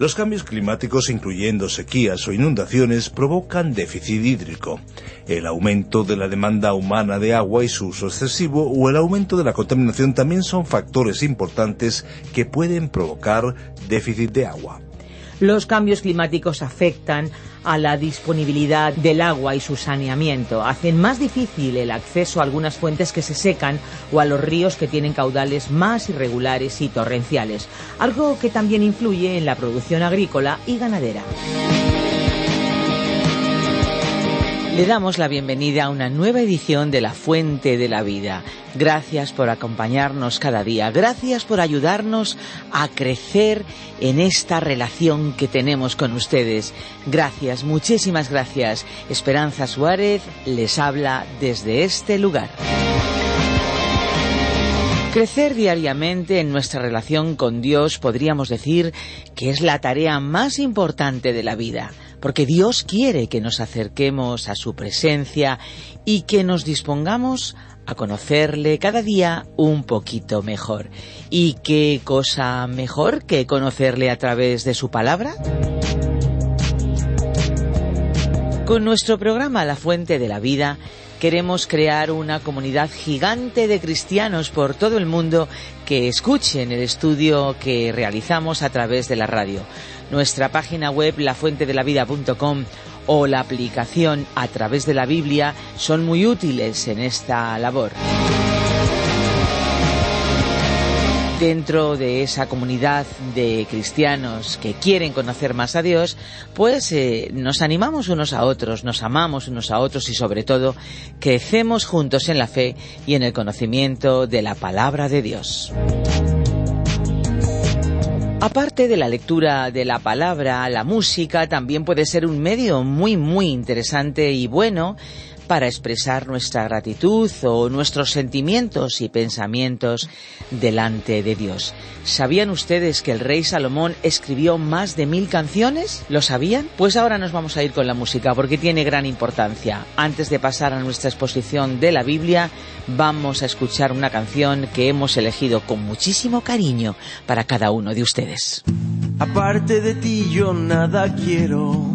Los cambios climáticos, incluyendo sequías o inundaciones, provocan déficit hídrico. El aumento de la demanda humana de agua y su uso excesivo o el aumento de la contaminación también son factores importantes que pueden provocar déficit de agua. Los cambios climáticos afectan a la disponibilidad del agua y su saneamiento. Hacen más difícil el acceso a algunas fuentes que se secan o a los ríos que tienen caudales más irregulares y torrenciales, algo que también influye en la producción agrícola y ganadera. Le damos la bienvenida a una nueva edición de La Fuente de la Vida. Gracias por acompañarnos cada día. Gracias por ayudarnos a crecer en esta relación que tenemos con ustedes. Gracias, muchísimas gracias. Esperanza Suárez les habla desde este lugar. Crecer diariamente en nuestra relación con Dios podríamos decir que es la tarea más importante de la vida porque Dios quiere que nos acerquemos a su presencia y que nos dispongamos a conocerle cada día un poquito mejor. ¿Y qué cosa mejor que conocerle a través de su palabra? Con nuestro programa La Fuente de la Vida queremos crear una comunidad gigante de cristianos por todo el mundo que escuchen el estudio que realizamos a través de la radio. Nuestra página web lafuentedelavida.com o la aplicación a través de la Biblia son muy útiles en esta labor. Dentro de esa comunidad de cristianos que quieren conocer más a Dios, pues eh, nos animamos unos a otros, nos amamos unos a otros y sobre todo crecemos juntos en la fe y en el conocimiento de la palabra de Dios. Aparte de la lectura de la palabra, la música también puede ser un medio muy muy interesante y bueno para expresar nuestra gratitud o nuestros sentimientos y pensamientos delante de Dios. ¿Sabían ustedes que el rey Salomón escribió más de mil canciones? ¿Lo sabían? Pues ahora nos vamos a ir con la música porque tiene gran importancia. Antes de pasar a nuestra exposición de la Biblia, vamos a escuchar una canción que hemos elegido con muchísimo cariño para cada uno de ustedes. Aparte de ti yo nada quiero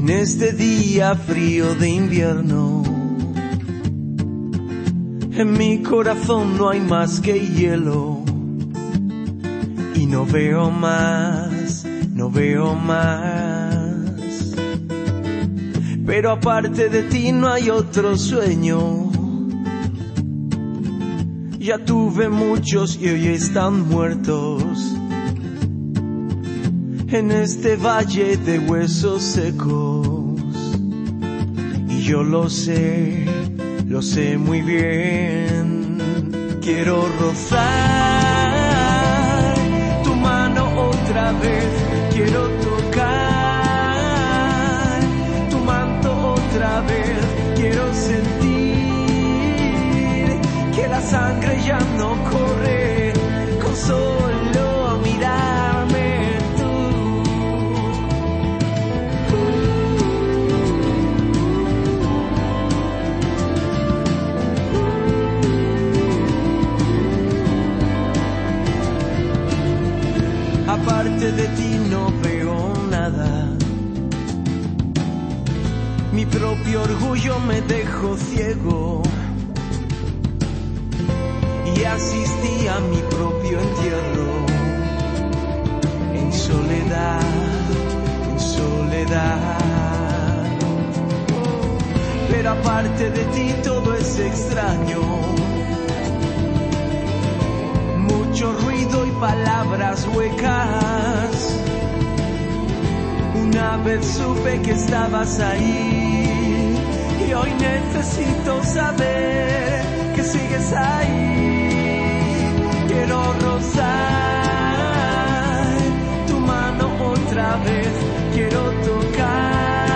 en este día frío de invierno. En mi corazón no hay más que hielo y no veo más, no veo más. Pero aparte de ti no hay otro sueño. Ya tuve muchos y hoy están muertos en este valle de huesos secos. Y yo lo sé, lo sé muy bien. Quiero rozar tu mano otra vez, quiero tocar tu manto otra vez, quiero sentir que la sangre ya no corre con solo De ti no veo nada. Mi propio orgullo me dejó ciego. Y asistí a mi propio entierro. En soledad, en soledad. Pero aparte de ti todo es extraño palabras huecas. Una vez supe que estabas ahí y hoy necesito saber que sigues ahí. Quiero rozar tu mano otra vez, quiero tocar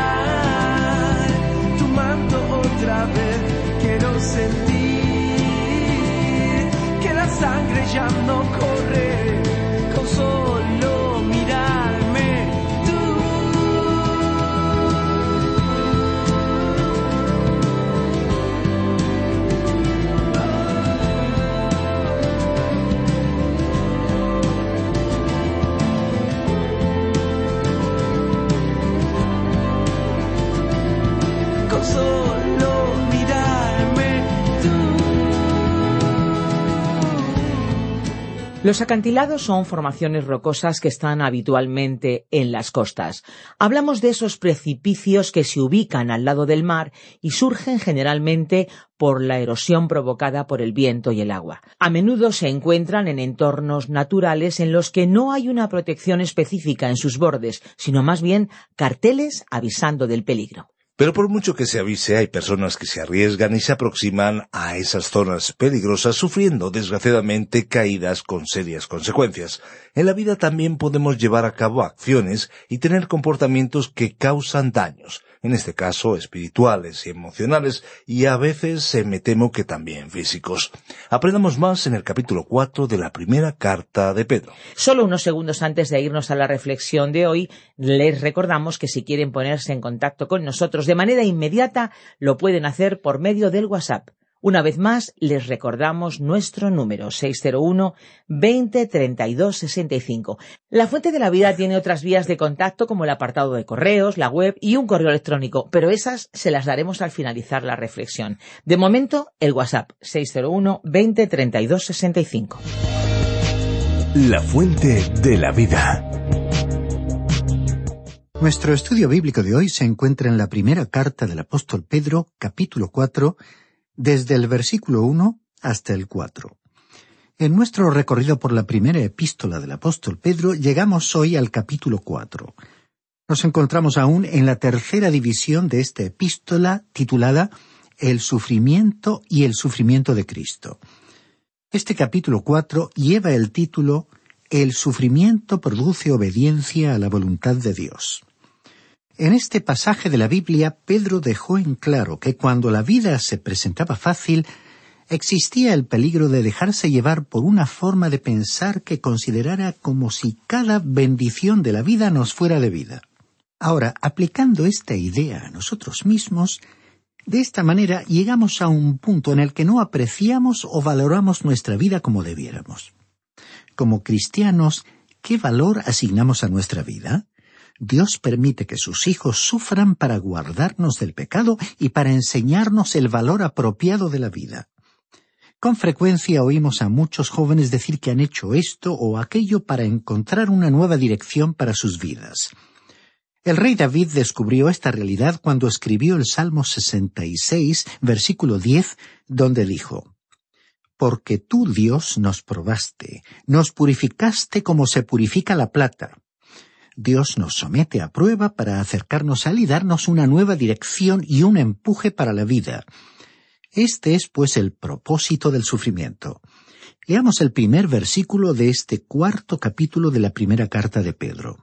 tu manto otra vez, quiero sentir. sangre ya no corre con solo Los acantilados son formaciones rocosas que están habitualmente en las costas. Hablamos de esos precipicios que se ubican al lado del mar y surgen generalmente por la erosión provocada por el viento y el agua. A menudo se encuentran en entornos naturales en los que no hay una protección específica en sus bordes, sino más bien carteles avisando del peligro. Pero por mucho que se avise, hay personas que se arriesgan y se aproximan a esas zonas peligrosas sufriendo desgraciadamente caídas con serias consecuencias. En la vida también podemos llevar a cabo acciones y tener comportamientos que causan daños, en este caso espirituales y emocionales, y a veces eh, me temo que también físicos. Aprendamos más en el capítulo 4 de la primera carta de Pedro. Solo unos segundos antes de irnos a la reflexión de hoy, les recordamos que si quieren ponerse en contacto con nosotros de manera inmediata, lo pueden hacer por medio del WhatsApp. Una vez más, les recordamos nuestro número 601 20 32 65. La Fuente de la Vida tiene otras vías de contacto como el apartado de correos, la web y un correo electrónico, pero esas se las daremos al finalizar la reflexión. De momento, el WhatsApp 601 20 32 65. La fuente de la vida. Nuestro estudio bíblico de hoy se encuentra en la primera carta del apóstol Pedro, capítulo 4, desde el versículo 1 hasta el 4. En nuestro recorrido por la primera epístola del apóstol Pedro llegamos hoy al capítulo 4. Nos encontramos aún en la tercera división de esta epístola titulada El sufrimiento y el sufrimiento de Cristo. Este capítulo 4 lleva el título El sufrimiento produce obediencia a la voluntad de Dios. En este pasaje de la Biblia, Pedro dejó en claro que cuando la vida se presentaba fácil, existía el peligro de dejarse llevar por una forma de pensar que considerara como si cada bendición de la vida nos fuera debida. Ahora, aplicando esta idea a nosotros mismos, de esta manera llegamos a un punto en el que no apreciamos o valoramos nuestra vida como debiéramos. Como cristianos, ¿qué valor asignamos a nuestra vida? Dios permite que sus hijos sufran para guardarnos del pecado y para enseñarnos el valor apropiado de la vida. Con frecuencia oímos a muchos jóvenes decir que han hecho esto o aquello para encontrar una nueva dirección para sus vidas. El rey David descubrió esta realidad cuando escribió el Salmo 66, versículo 10, donde dijo, Porque tú, Dios, nos probaste, nos purificaste como se purifica la plata. Dios nos somete a prueba para acercarnos a él y darnos una nueva dirección y un empuje para la vida. Este es, pues, el propósito del sufrimiento. Leamos el primer versículo de este cuarto capítulo de la primera carta de Pedro.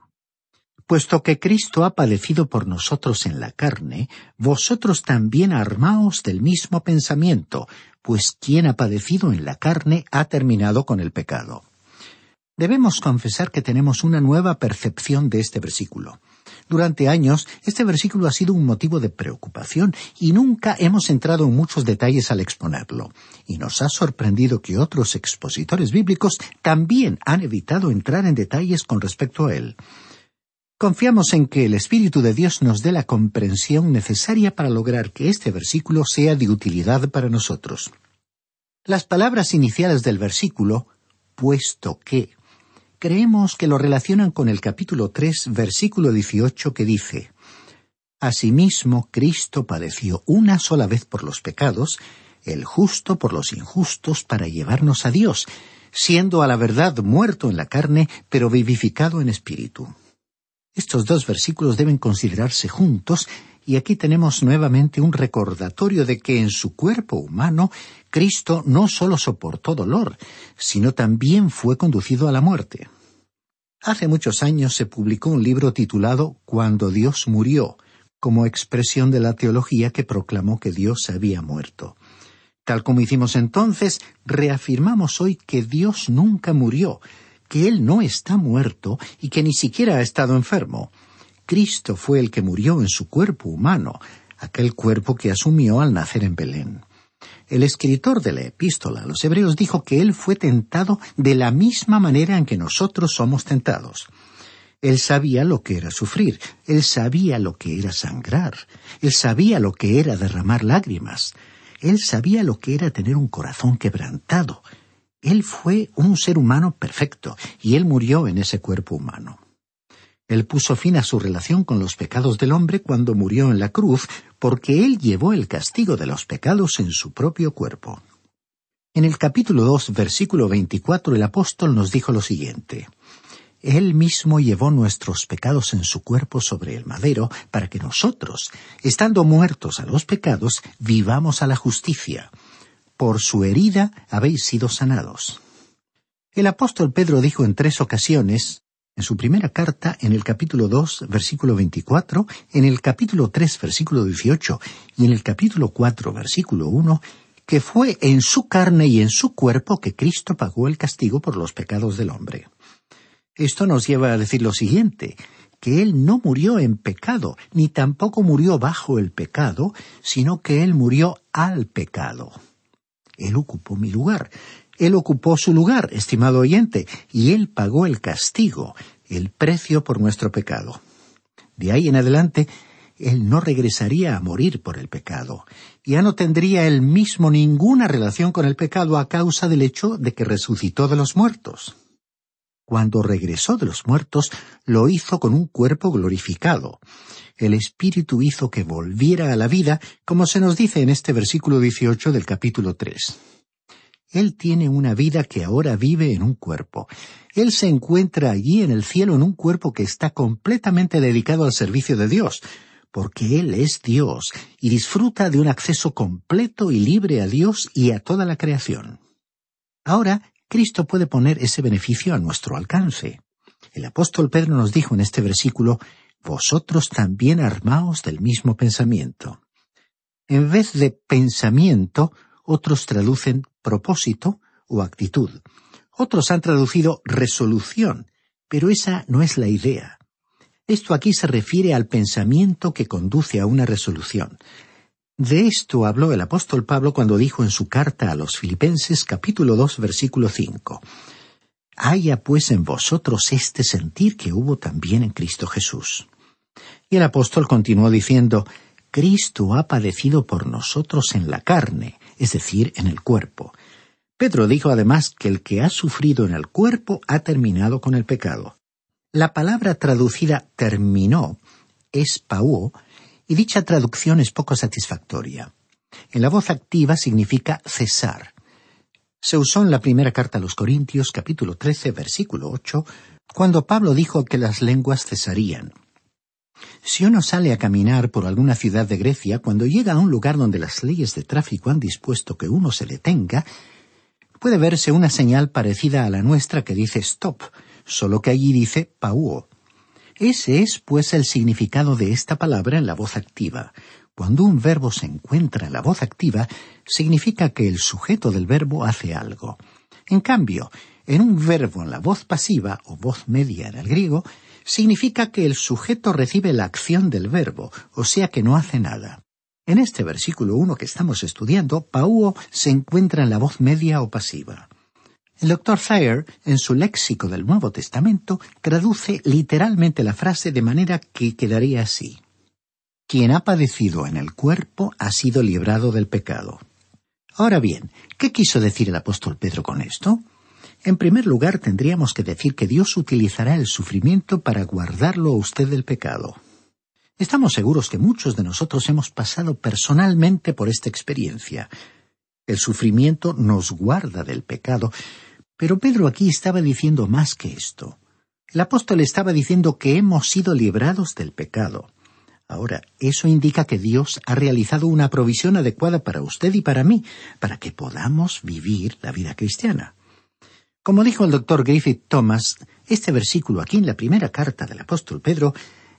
Puesto que Cristo ha padecido por nosotros en la carne, vosotros también armaos del mismo pensamiento, pues quien ha padecido en la carne ha terminado con el pecado. Debemos confesar que tenemos una nueva percepción de este versículo. Durante años, este versículo ha sido un motivo de preocupación y nunca hemos entrado en muchos detalles al exponerlo. Y nos ha sorprendido que otros expositores bíblicos también han evitado entrar en detalles con respecto a él. Confiamos en que el Espíritu de Dios nos dé la comprensión necesaria para lograr que este versículo sea de utilidad para nosotros. Las palabras iniciales del versículo, puesto que, creemos que lo relacionan con el capítulo 3, versículo 18, que dice, Asimismo, Cristo padeció una sola vez por los pecados, el justo por los injustos, para llevarnos a Dios, siendo a la verdad muerto en la carne, pero vivificado en espíritu. Estos dos versículos deben considerarse juntos y aquí tenemos nuevamente un recordatorio de que en su cuerpo humano Cristo no sólo soportó dolor, sino también fue conducido a la muerte. Hace muchos años se publicó un libro titulado Cuando Dios murió, como expresión de la teología que proclamó que Dios había muerto. Tal como hicimos entonces, reafirmamos hoy que Dios nunca murió, que Él no está muerto y que ni siquiera ha estado enfermo. Cristo fue el que murió en su cuerpo humano, aquel cuerpo que asumió al nacer en Belén. El escritor de la epístola a los Hebreos dijo que Él fue tentado de la misma manera en que nosotros somos tentados. Él sabía lo que era sufrir, él sabía lo que era sangrar, él sabía lo que era derramar lágrimas, él sabía lo que era tener un corazón quebrantado, él fue un ser humano perfecto y él murió en ese cuerpo humano. Él puso fin a su relación con los pecados del hombre cuando murió en la cruz, porque él llevó el castigo de los pecados en su propio cuerpo. En el capítulo 2, versículo 24, el apóstol nos dijo lo siguiente. Él mismo llevó nuestros pecados en su cuerpo sobre el madero, para que nosotros, estando muertos a los pecados, vivamos a la justicia por su herida habéis sido sanados. El apóstol Pedro dijo en tres ocasiones, en su primera carta, en el capítulo 2, versículo 24, en el capítulo 3, versículo 18 y en el capítulo 4, versículo 1, que fue en su carne y en su cuerpo que Cristo pagó el castigo por los pecados del hombre. Esto nos lleva a decir lo siguiente, que Él no murió en pecado, ni tampoco murió bajo el pecado, sino que Él murió al pecado. Él ocupó mi lugar. Él ocupó su lugar, estimado oyente, y Él pagó el castigo, el precio por nuestro pecado. De ahí en adelante, Él no regresaría a morir por el pecado. Ya no tendría Él mismo ninguna relación con el pecado a causa del hecho de que resucitó de los muertos. Cuando regresó de los muertos, lo hizo con un cuerpo glorificado el Espíritu hizo que volviera a la vida, como se nos dice en este versículo 18 del capítulo 3. Él tiene una vida que ahora vive en un cuerpo. Él se encuentra allí en el cielo en un cuerpo que está completamente dedicado al servicio de Dios, porque Él es Dios y disfruta de un acceso completo y libre a Dios y a toda la creación. Ahora, Cristo puede poner ese beneficio a nuestro alcance. El apóstol Pedro nos dijo en este versículo vosotros también armaos del mismo pensamiento. En vez de pensamiento, otros traducen propósito o actitud. Otros han traducido resolución, pero esa no es la idea. Esto aquí se refiere al pensamiento que conduce a una resolución. De esto habló el apóstol Pablo cuando dijo en su carta a los Filipenses capítulo 2 versículo 5. Haya pues en vosotros este sentir que hubo también en Cristo Jesús. Y el apóstol continuó diciendo, Cristo ha padecido por nosotros en la carne, es decir, en el cuerpo. Pedro dijo además que el que ha sufrido en el cuerpo ha terminado con el pecado. La palabra traducida terminó es pauo, y dicha traducción es poco satisfactoria. En la voz activa significa cesar. Se usó en la primera carta a los Corintios capítulo 13 versículo 8, cuando Pablo dijo que las lenguas cesarían. Si uno sale a caminar por alguna ciudad de Grecia, cuando llega a un lugar donde las leyes de tráfico han dispuesto que uno se detenga, puede verse una señal parecida a la nuestra que dice stop, solo que allí dice pauo. Ese es, pues, el significado de esta palabra en la voz activa. Cuando un verbo se encuentra en la voz activa, significa que el sujeto del verbo hace algo. En cambio, en un verbo en la voz pasiva o voz media en el griego, significa que el sujeto recibe la acción del verbo, o sea que no hace nada. En este versículo 1 que estamos estudiando, pauo se encuentra en la voz media o pasiva. El doctor Thayer, en su léxico del Nuevo Testamento, traduce literalmente la frase de manera que quedaría así. Quien ha padecido en el cuerpo ha sido librado del pecado. Ahora bien, ¿qué quiso decir el apóstol Pedro con esto? En primer lugar, tendríamos que decir que Dios utilizará el sufrimiento para guardarlo a usted del pecado. Estamos seguros que muchos de nosotros hemos pasado personalmente por esta experiencia. El sufrimiento nos guarda del pecado, pero Pedro aquí estaba diciendo más que esto. El apóstol estaba diciendo que hemos sido librados del pecado. Ahora, eso indica que Dios ha realizado una provisión adecuada para usted y para mí, para que podamos vivir la vida cristiana. Como dijo el doctor Griffith Thomas, este versículo aquí en la primera carta del apóstol Pedro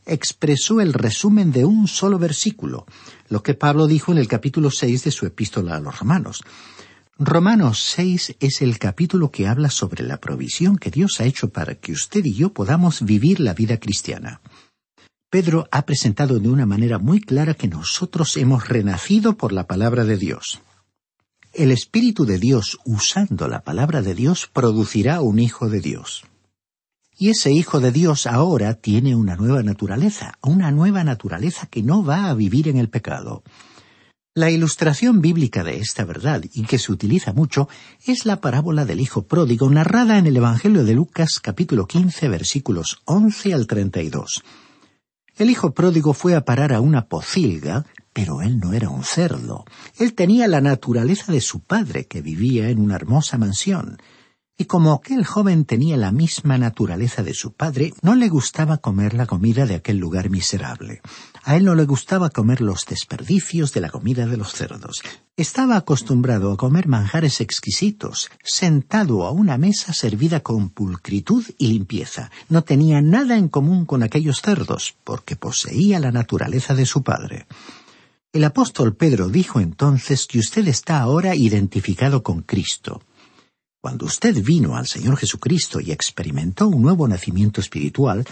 expresó el resumen de un solo versículo, lo que Pablo dijo en el capítulo seis de su epístola a los romanos. Romanos 6 es el capítulo que habla sobre la provisión que Dios ha hecho para que usted y yo podamos vivir la vida cristiana. Pedro ha presentado de una manera muy clara que nosotros hemos renacido por la palabra de Dios. El Espíritu de Dios, usando la palabra de Dios, producirá un Hijo de Dios. Y ese Hijo de Dios ahora tiene una nueva naturaleza, una nueva naturaleza que no va a vivir en el pecado. La ilustración bíblica de esta verdad, y que se utiliza mucho, es la parábola del Hijo Pródigo narrada en el Evangelio de Lucas capítulo 15 versículos 11 al 32. El Hijo Pródigo fue a parar a una pocilga, pero él no era un cerdo. Él tenía la naturaleza de su padre, que vivía en una hermosa mansión. Y como aquel joven tenía la misma naturaleza de su padre, no le gustaba comer la comida de aquel lugar miserable. A él no le gustaba comer los desperdicios de la comida de los cerdos. Estaba acostumbrado a comer manjares exquisitos, sentado a una mesa servida con pulcritud y limpieza. No tenía nada en común con aquellos cerdos, porque poseía la naturaleza de su padre. El apóstol Pedro dijo entonces que usted está ahora identificado con Cristo. Cuando usted vino al Señor Jesucristo y experimentó un nuevo nacimiento espiritual,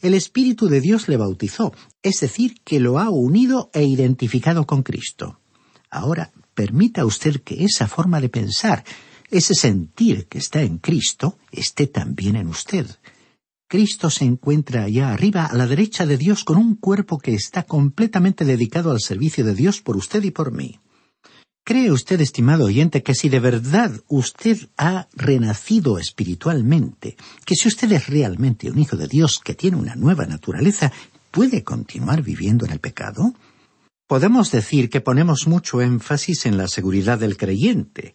el Espíritu de Dios le bautizó, es decir, que lo ha unido e identificado con Cristo. Ahora, permita usted que esa forma de pensar, ese sentir que está en Cristo, esté también en usted. Cristo se encuentra allá arriba a la derecha de Dios con un cuerpo que está completamente dedicado al servicio de Dios por usted y por mí. ¿Cree usted, estimado oyente, que si de verdad usted ha renacido espiritualmente, que si usted es realmente un hijo de Dios que tiene una nueva naturaleza, puede continuar viviendo en el pecado? Podemos decir que ponemos mucho énfasis en la seguridad del creyente,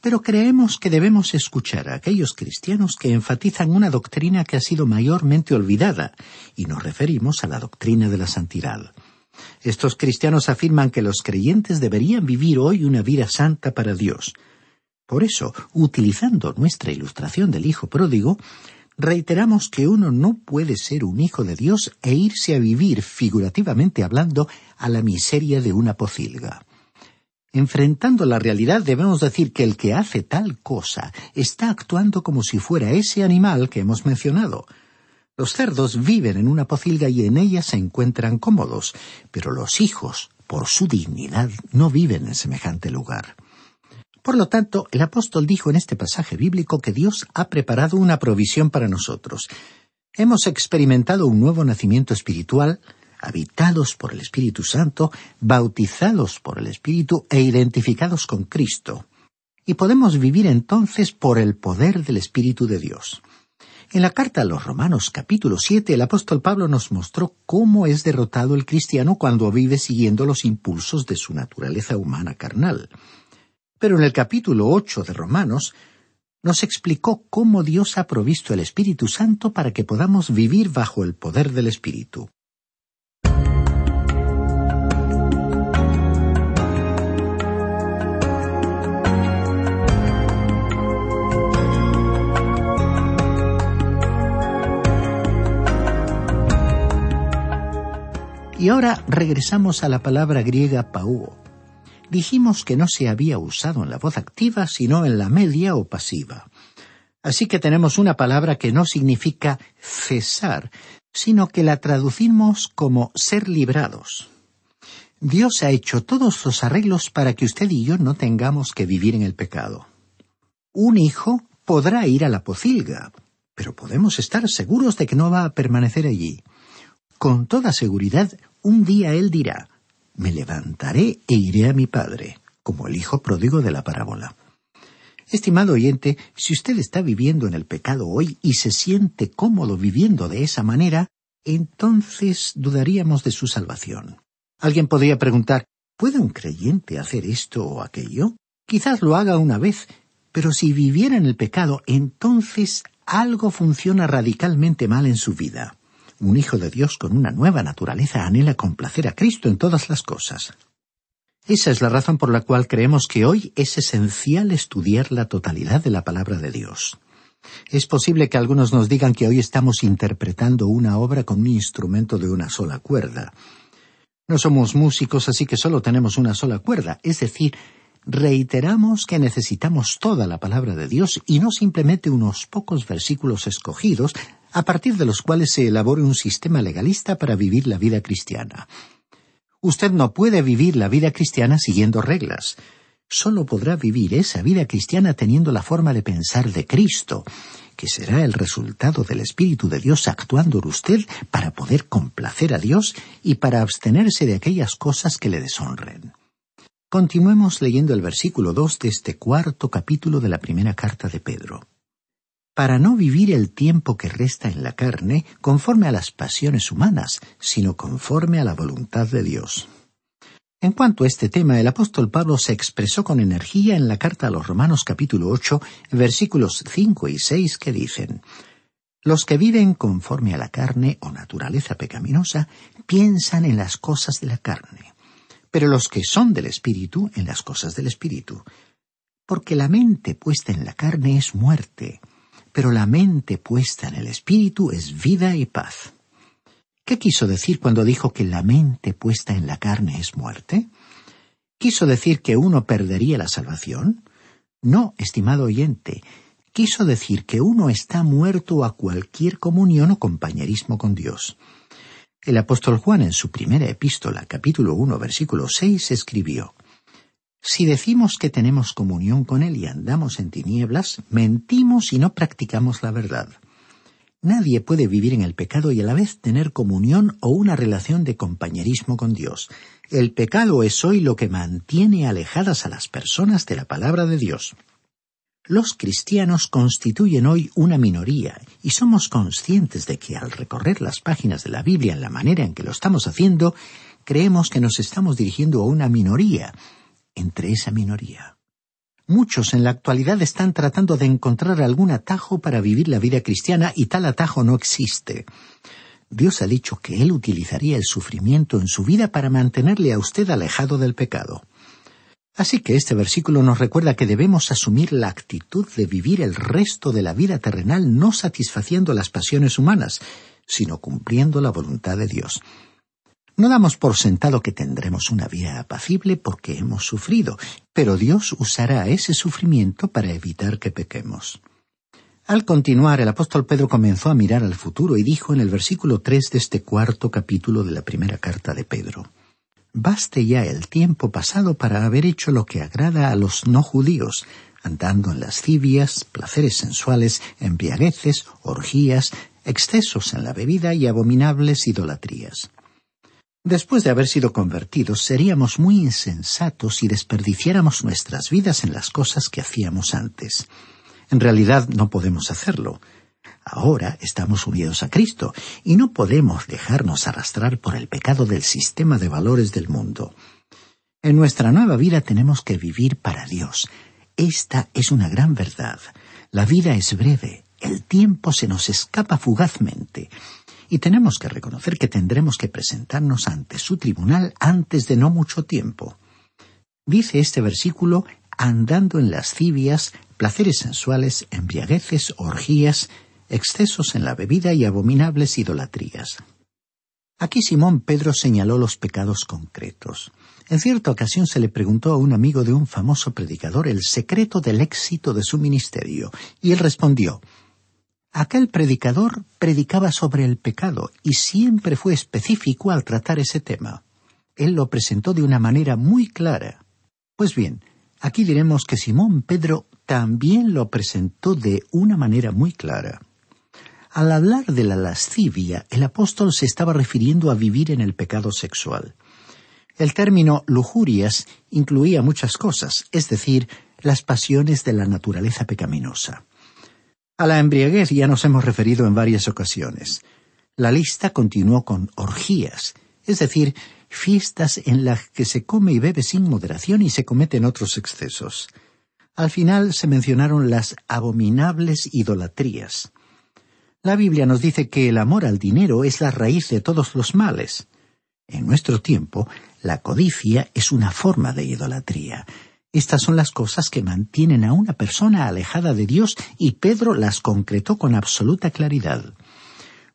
pero creemos que debemos escuchar a aquellos cristianos que enfatizan una doctrina que ha sido mayormente olvidada, y nos referimos a la doctrina de la santidad. Estos cristianos afirman que los creyentes deberían vivir hoy una vida santa para Dios. Por eso, utilizando nuestra ilustración del Hijo pródigo, reiteramos que uno no puede ser un hijo de Dios e irse a vivir, figurativamente hablando, a la miseria de una pocilga. Enfrentando la realidad debemos decir que el que hace tal cosa está actuando como si fuera ese animal que hemos mencionado, los cerdos viven en una pocilga y en ella se encuentran cómodos, pero los hijos, por su dignidad, no viven en semejante lugar. Por lo tanto, el apóstol dijo en este pasaje bíblico que Dios ha preparado una provisión para nosotros. Hemos experimentado un nuevo nacimiento espiritual, habitados por el Espíritu Santo, bautizados por el Espíritu e identificados con Cristo. Y podemos vivir entonces por el poder del Espíritu de Dios. En la carta a los Romanos capítulo siete el apóstol Pablo nos mostró cómo es derrotado el cristiano cuando vive siguiendo los impulsos de su naturaleza humana carnal. Pero en el capítulo ocho de Romanos nos explicó cómo Dios ha provisto el Espíritu Santo para que podamos vivir bajo el poder del Espíritu. Y ahora regresamos a la palabra griega pauo. Dijimos que no se había usado en la voz activa, sino en la media o pasiva. Así que tenemos una palabra que no significa cesar, sino que la traducimos como ser librados. Dios ha hecho todos los arreglos para que usted y yo no tengamos que vivir en el pecado. Un hijo podrá ir a la pocilga, pero podemos estar seguros de que no va a permanecer allí. Con toda seguridad, un día él dirá, me levantaré e iré a mi padre, como el hijo pródigo de la parábola. Estimado oyente, si usted está viviendo en el pecado hoy y se siente cómodo viviendo de esa manera, entonces dudaríamos de su salvación. Alguien podría preguntar, ¿puede un creyente hacer esto o aquello? Quizás lo haga una vez, pero si viviera en el pecado, entonces algo funciona radicalmente mal en su vida. Un hijo de Dios con una nueva naturaleza anhela complacer a Cristo en todas las cosas. Esa es la razón por la cual creemos que hoy es esencial estudiar la totalidad de la palabra de Dios. Es posible que algunos nos digan que hoy estamos interpretando una obra con un instrumento de una sola cuerda. No somos músicos, así que solo tenemos una sola cuerda, es decir, reiteramos que necesitamos toda la palabra de Dios y no simplemente unos pocos versículos escogidos a partir de los cuales se elabore un sistema legalista para vivir la vida cristiana. Usted no puede vivir la vida cristiana siguiendo reglas. Solo podrá vivir esa vida cristiana teniendo la forma de pensar de Cristo, que será el resultado del Espíritu de Dios actuando en usted para poder complacer a Dios y para abstenerse de aquellas cosas que le deshonren. Continuemos leyendo el versículo dos de este cuarto capítulo de la primera carta de Pedro para no vivir el tiempo que resta en la carne conforme a las pasiones humanas, sino conforme a la voluntad de Dios. En cuanto a este tema, el apóstol Pablo se expresó con energía en la carta a los Romanos capítulo 8, versículos 5 y 6 que dicen, Los que viven conforme a la carne o naturaleza pecaminosa piensan en las cosas de la carne, pero los que son del Espíritu en las cosas del Espíritu. Porque la mente puesta en la carne es muerte, pero la mente puesta en el espíritu es vida y paz. ¿Qué quiso decir cuando dijo que la mente puesta en la carne es muerte? ¿Quiso decir que uno perdería la salvación? No, estimado oyente, quiso decir que uno está muerto a cualquier comunión o compañerismo con Dios. El apóstol Juan en su primera epístola, capítulo 1, versículo 6, escribió si decimos que tenemos comunión con Él y andamos en tinieblas, mentimos y no practicamos la verdad. Nadie puede vivir en el pecado y a la vez tener comunión o una relación de compañerismo con Dios. El pecado es hoy lo que mantiene alejadas a las personas de la palabra de Dios. Los cristianos constituyen hoy una minoría y somos conscientes de que al recorrer las páginas de la Biblia en la manera en que lo estamos haciendo, creemos que nos estamos dirigiendo a una minoría, entre esa minoría. Muchos en la actualidad están tratando de encontrar algún atajo para vivir la vida cristiana y tal atajo no existe. Dios ha dicho que Él utilizaría el sufrimiento en su vida para mantenerle a usted alejado del pecado. Así que este versículo nos recuerda que debemos asumir la actitud de vivir el resto de la vida terrenal no satisfaciendo las pasiones humanas, sino cumpliendo la voluntad de Dios. No damos por sentado que tendremos una vida apacible porque hemos sufrido, pero Dios usará ese sufrimiento para evitar que pequemos. Al continuar, el apóstol Pedro comenzó a mirar al futuro y dijo en el versículo tres de este cuarto capítulo de la primera carta de Pedro Baste ya el tiempo pasado para haber hecho lo que agrada a los no judíos, andando en lascivias, placeres sensuales, embriagueces, orgías, excesos en la bebida y abominables idolatrías. Después de haber sido convertidos, seríamos muy insensatos si desperdiciáramos nuestras vidas en las cosas que hacíamos antes. En realidad no podemos hacerlo. Ahora estamos unidos a Cristo y no podemos dejarnos arrastrar por el pecado del sistema de valores del mundo. En nuestra nueva vida tenemos que vivir para Dios. Esta es una gran verdad. La vida es breve, el tiempo se nos escapa fugazmente y tenemos que reconocer que tendremos que presentarnos ante su tribunal antes de no mucho tiempo. Dice este versículo andando en lascivias, placeres sensuales, embriagueces, orgías, excesos en la bebida y abominables idolatrías. Aquí Simón Pedro señaló los pecados concretos. En cierta ocasión se le preguntó a un amigo de un famoso predicador el secreto del éxito de su ministerio, y él respondió Aquel predicador predicaba sobre el pecado y siempre fue específico al tratar ese tema. Él lo presentó de una manera muy clara. Pues bien, aquí diremos que Simón Pedro también lo presentó de una manera muy clara. Al hablar de la lascivia, el apóstol se estaba refiriendo a vivir en el pecado sexual. El término lujurias incluía muchas cosas, es decir, las pasiones de la naturaleza pecaminosa. A la embriaguez ya nos hemos referido en varias ocasiones. La lista continuó con orgías, es decir, fiestas en las que se come y bebe sin moderación y se cometen otros excesos. Al final se mencionaron las abominables idolatrías. La Biblia nos dice que el amor al dinero es la raíz de todos los males. En nuestro tiempo, la codicia es una forma de idolatría. Estas son las cosas que mantienen a una persona alejada de Dios y Pedro las concretó con absoluta claridad.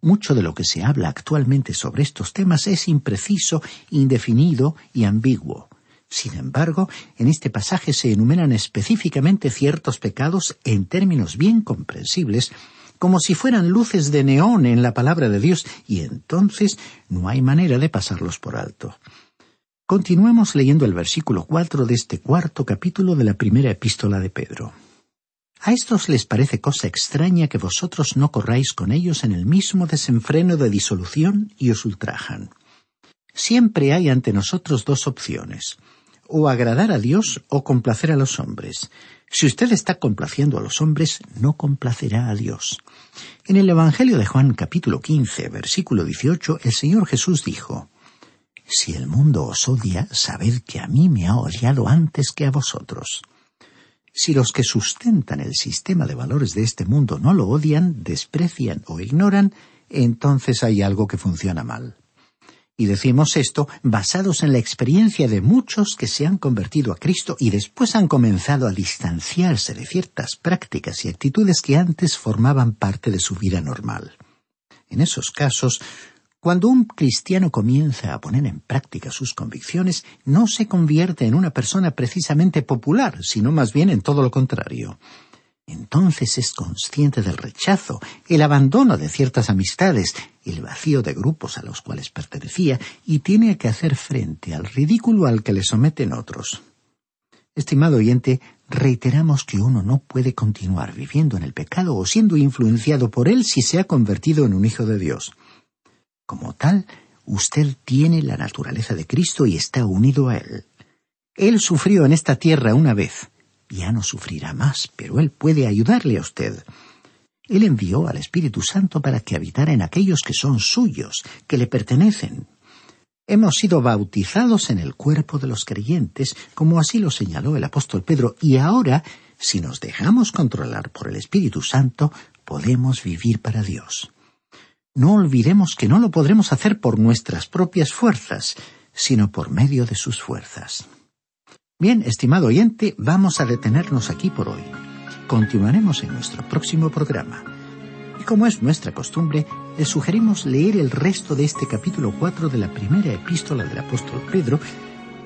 Mucho de lo que se habla actualmente sobre estos temas es impreciso, indefinido y ambiguo. Sin embargo, en este pasaje se enumeran específicamente ciertos pecados en términos bien comprensibles, como si fueran luces de neón en la palabra de Dios, y entonces no hay manera de pasarlos por alto. Continuemos leyendo el versículo cuatro de este cuarto capítulo de la primera epístola de Pedro. A estos les parece cosa extraña que vosotros no corráis con ellos en el mismo desenfreno de disolución y os ultrajan. Siempre hay ante nosotros dos opciones o agradar a Dios o complacer a los hombres. Si usted está complaciendo a los hombres, no complacerá a Dios. En el Evangelio de Juan capítulo 15, versículo 18, el Señor Jesús dijo, Si el mundo os odia, sabed que a mí me ha odiado antes que a vosotros. Si los que sustentan el sistema de valores de este mundo no lo odian, desprecian o ignoran, entonces hay algo que funciona mal. Y decimos esto basados en la experiencia de muchos que se han convertido a Cristo y después han comenzado a distanciarse de ciertas prácticas y actitudes que antes formaban parte de su vida normal. En esos casos, cuando un cristiano comienza a poner en práctica sus convicciones, no se convierte en una persona precisamente popular, sino más bien en todo lo contrario entonces es consciente del rechazo, el abandono de ciertas amistades, el vacío de grupos a los cuales pertenecía y tiene que hacer frente al ridículo al que le someten otros. Estimado oyente, reiteramos que uno no puede continuar viviendo en el pecado o siendo influenciado por él si se ha convertido en un hijo de Dios. Como tal, usted tiene la naturaleza de Cristo y está unido a él. Él sufrió en esta tierra una vez, ya no sufrirá más, pero Él puede ayudarle a usted. Él envió al Espíritu Santo para que habitara en aquellos que son suyos, que le pertenecen. Hemos sido bautizados en el cuerpo de los creyentes, como así lo señaló el apóstol Pedro, y ahora, si nos dejamos controlar por el Espíritu Santo, podemos vivir para Dios. No olvidemos que no lo podremos hacer por nuestras propias fuerzas, sino por medio de sus fuerzas. Bien, estimado oyente, vamos a detenernos aquí por hoy. Continuaremos en nuestro próximo programa. Y como es nuestra costumbre, le sugerimos leer el resto de este capítulo 4 de la primera epístola del apóstol Pedro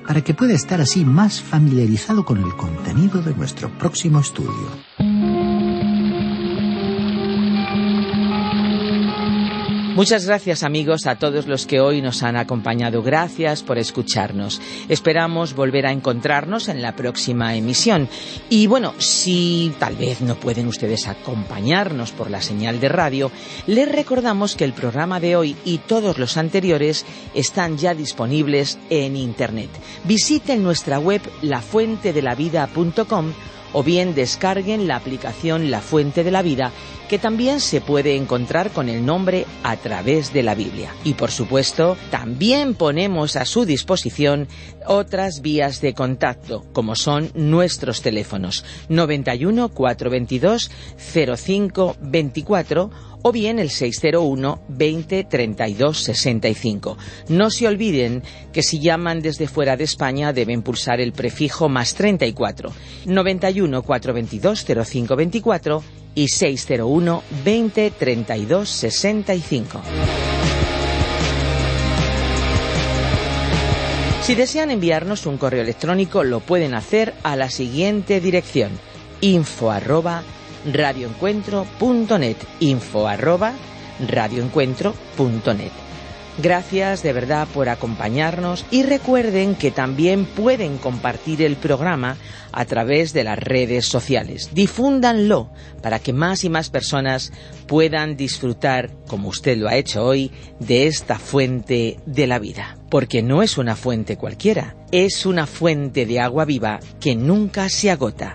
para que pueda estar así más familiarizado con el contenido de nuestro próximo estudio. Muchas gracias amigos a todos los que hoy nos han acompañado. Gracias por escucharnos. Esperamos volver a encontrarnos en la próxima emisión. Y bueno, si tal vez no pueden ustedes acompañarnos por la señal de radio, les recordamos que el programa de hoy y todos los anteriores están ya disponibles en Internet. Visiten nuestra web lafuentedelavida.com o bien descarguen la aplicación La Fuente de la Vida, que también se puede encontrar con el nombre a través de la Biblia. Y por supuesto, también ponemos a su disposición otras vías de contacto, como son nuestros teléfonos 91 422 05 24 o bien el 601 20 32 65. No se olviden que si llaman desde fuera de España deben pulsar el prefijo más 34 91 422 05 24 y 601 20 32 65. Si desean enviarnos un correo electrónico lo pueden hacer a la siguiente dirección info arroba radioencuentro.net, info arroba radioencuentro.net. Gracias de verdad por acompañarnos y recuerden que también pueden compartir el programa a través de las redes sociales. Difúndanlo para que más y más personas puedan disfrutar, como usted lo ha hecho hoy, de esta fuente de la vida. Porque no es una fuente cualquiera, es una fuente de agua viva que nunca se agota.